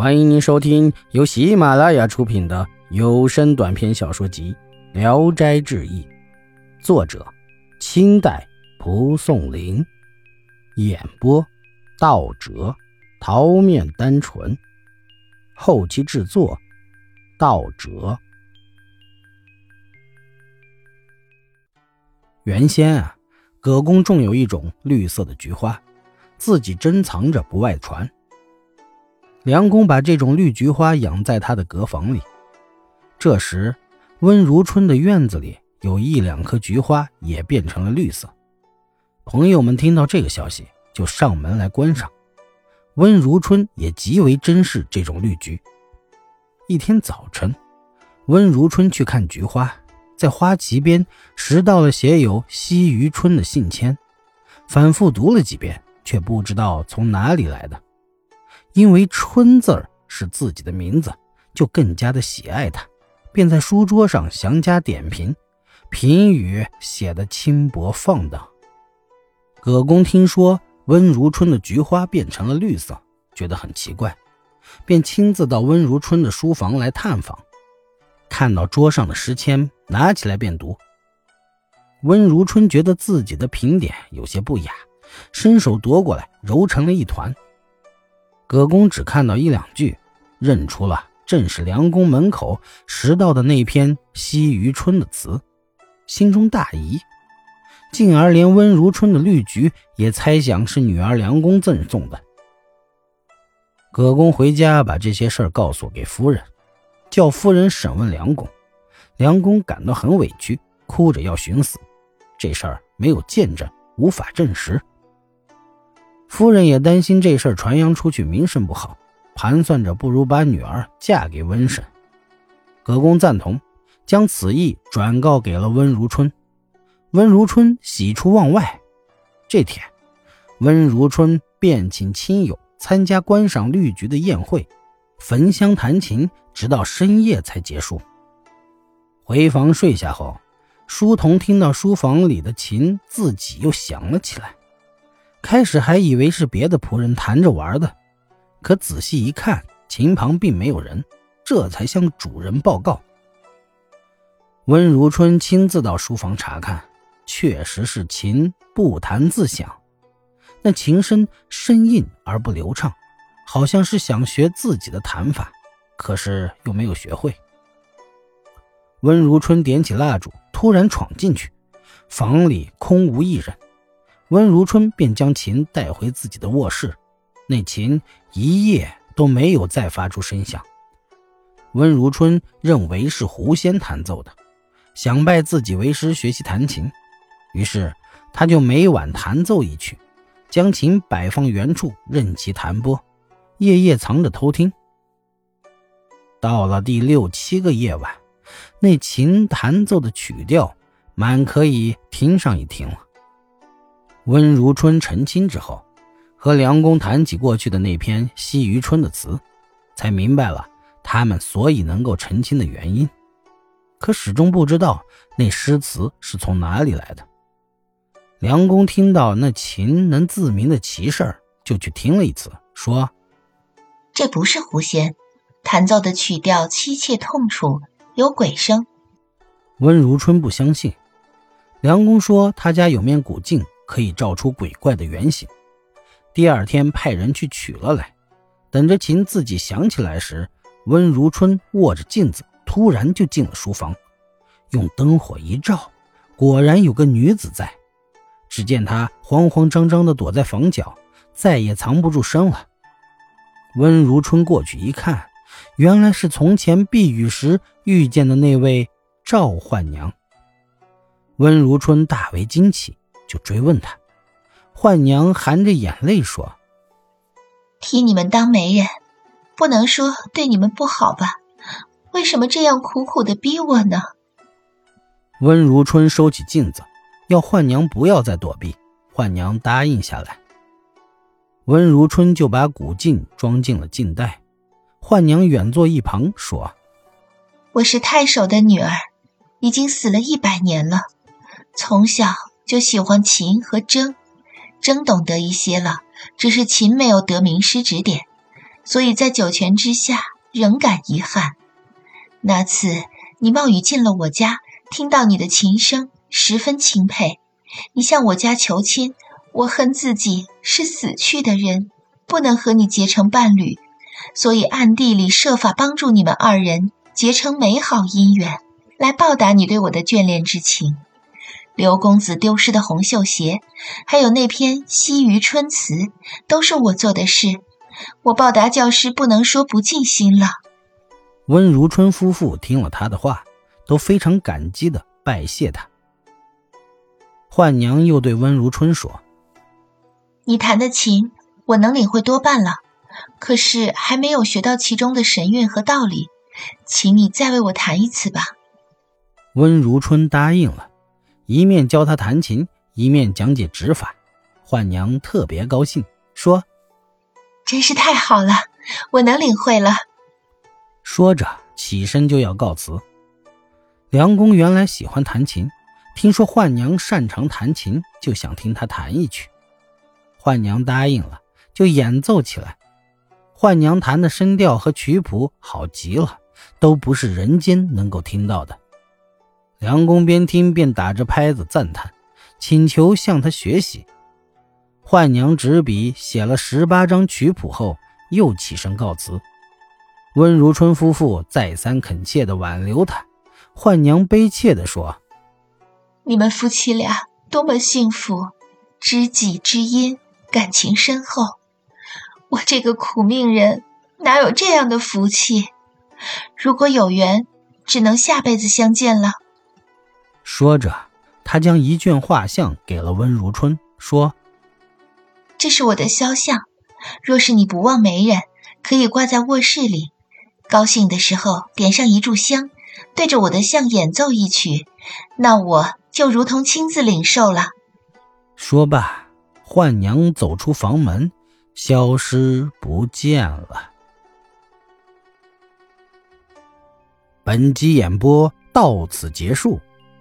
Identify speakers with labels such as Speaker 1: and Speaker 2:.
Speaker 1: 欢迎您收听由喜马拉雅出品的有声短篇小说集《聊斋志异》，作者：清代蒲松龄，演播：道哲、桃面单纯，后期制作：道哲。原先啊，葛公种有一种绿色的菊花，自己珍藏着不外传。梁公把这种绿菊花养在他的阁房里。这时，温如春的院子里有一两棵菊花也变成了绿色。朋友们听到这个消息，就上门来观赏。温如春也极为珍视这种绿菊。一天早晨，温如春去看菊花，在花旗边拾到了写有“西于春”的信签，反复读了几遍，却不知道从哪里来的。因为“春”字儿是自己的名字，就更加的喜爱它，便在书桌上详加点评，评语写得轻薄放荡。葛公听说温如春的菊花变成了绿色，觉得很奇怪，便亲自到温如春的书房来探访。看到桌上的诗签，拿起来便读。温如春觉得自己的评点有些不雅，伸手夺过来，揉成了一团。葛公只看到一两句，认出了正是梁公门口拾到的那篇《西于春》的词，心中大疑，进而连温如春的绿菊也猜想是女儿梁公赠送的。葛公回家把这些事儿告诉给夫人，叫夫人审问梁公。梁公感到很委屈，哭着要寻死。这事儿没有见证，无法证实。夫人也担心这事儿传扬出去名声不好，盘算着不如把女儿嫁给温婶。葛公赞同，将此意转告给了温如春。温如春喜出望外。这天，温如春便请亲友参加观赏绿菊的宴会，焚香弹琴，直到深夜才结束。回房睡下后，书童听到书房里的琴自己又响了起来。开始还以为是别的仆人弹着玩的，可仔细一看，琴旁并没有人，这才向主人报告。温如春亲自到书房查看，确实是琴不弹自响，那琴声生硬而不流畅，好像是想学自己的弹法，可是又没有学会。温如春点起蜡烛，突然闯进去，房里空无一人。温如春便将琴带回自己的卧室，那琴一夜都没有再发出声响。温如春认为是狐仙弹奏的，想拜自己为师学习弹琴，于是他就每晚弹奏一曲，将琴摆放原处任其弹拨，夜夜藏着偷听。到了第六七个夜晚，那琴弹奏的曲调满可以听上一听了。温如春成亲之后，和梁公谈起过去的那篇《西余春》的词，才明白了他们所以能够成亲的原因，可始终不知道那诗词是从哪里来的。梁公听到那琴能自鸣的奇事儿，就去听了一次，说：“
Speaker 2: 这不是狐仙弹奏的曲调，凄切痛楚，有鬼声。”
Speaker 1: 温如春不相信，梁公说他家有面古镜。可以照出鬼怪的原形。第二天派人去取了来，等着琴自己响起来时，温如春握着镜子，突然就进了书房，用灯火一照，果然有个女子在。只见她慌慌张张地躲在房角，再也藏不住身了。温如春过去一看，原来是从前避雨时遇见的那位赵焕娘。温如春大为惊奇。就追问他，幻娘含着眼泪说：“
Speaker 2: 替你们当媒人，不能说对你们不好吧？为什么这样苦苦的逼我呢？”
Speaker 1: 温如春收起镜子，要幻娘不要再躲避。幻娘答应下来。温如春就把古镜装进了镜袋。幻娘远坐一旁说：“
Speaker 2: 我是太守的女儿，已经死了一百年了，从小。”就喜欢琴和筝，筝懂得一些了，只是琴没有得名师指点，所以在九泉之下仍感遗憾。那次你冒雨进了我家，听到你的琴声，十分钦佩。你向我家求亲，我恨自己是死去的人，不能和你结成伴侣，所以暗地里设法帮助你们二人结成美好姻缘，来报答你对我的眷恋之情。刘公子丢失的红绣鞋，还有那篇《西隅春词》，都是我做的事。我报答教师，不能说不尽心了。
Speaker 1: 温如春夫妇听了他的话，都非常感激的拜谢他。幻娘又对温如春说：“
Speaker 2: 你弹的琴，我能领会多半了，可是还没有学到其中的神韵和道理，请你再为我弹一次吧。”
Speaker 1: 温如春答应了，一面教他弹琴，一面讲解指法。幻娘特别高兴，说：“
Speaker 2: 真是太好了，我能领会了。”
Speaker 1: 说着起身就要告辞。梁公原来喜欢弹琴。听说幻娘擅长弹琴，就想听她弹一曲。幻娘答应了，就演奏起来。幻娘弹的声调和曲谱好极了，都不是人间能够听到的。梁公边听边打着拍子赞叹，请求向他学习。幻娘执笔写了十八张曲谱后，又起身告辞。温如春夫妇再三恳切地挽留他，幻娘悲切地说。
Speaker 2: 你们夫妻俩多么幸福，知己知音，感情深厚。我这个苦命人哪有这样的福气？如果有缘，只能下辈子相见了。
Speaker 1: 说着，他将一卷画像给了温如春，说：“
Speaker 2: 这是我的肖像，若是你不忘媒人，可以挂在卧室里。高兴的时候点上一炷香，对着我的像演奏一曲，那我。”就如同亲自领受了。
Speaker 1: 说罢，幻娘走出房门，消失不见了。本集演播到此结束，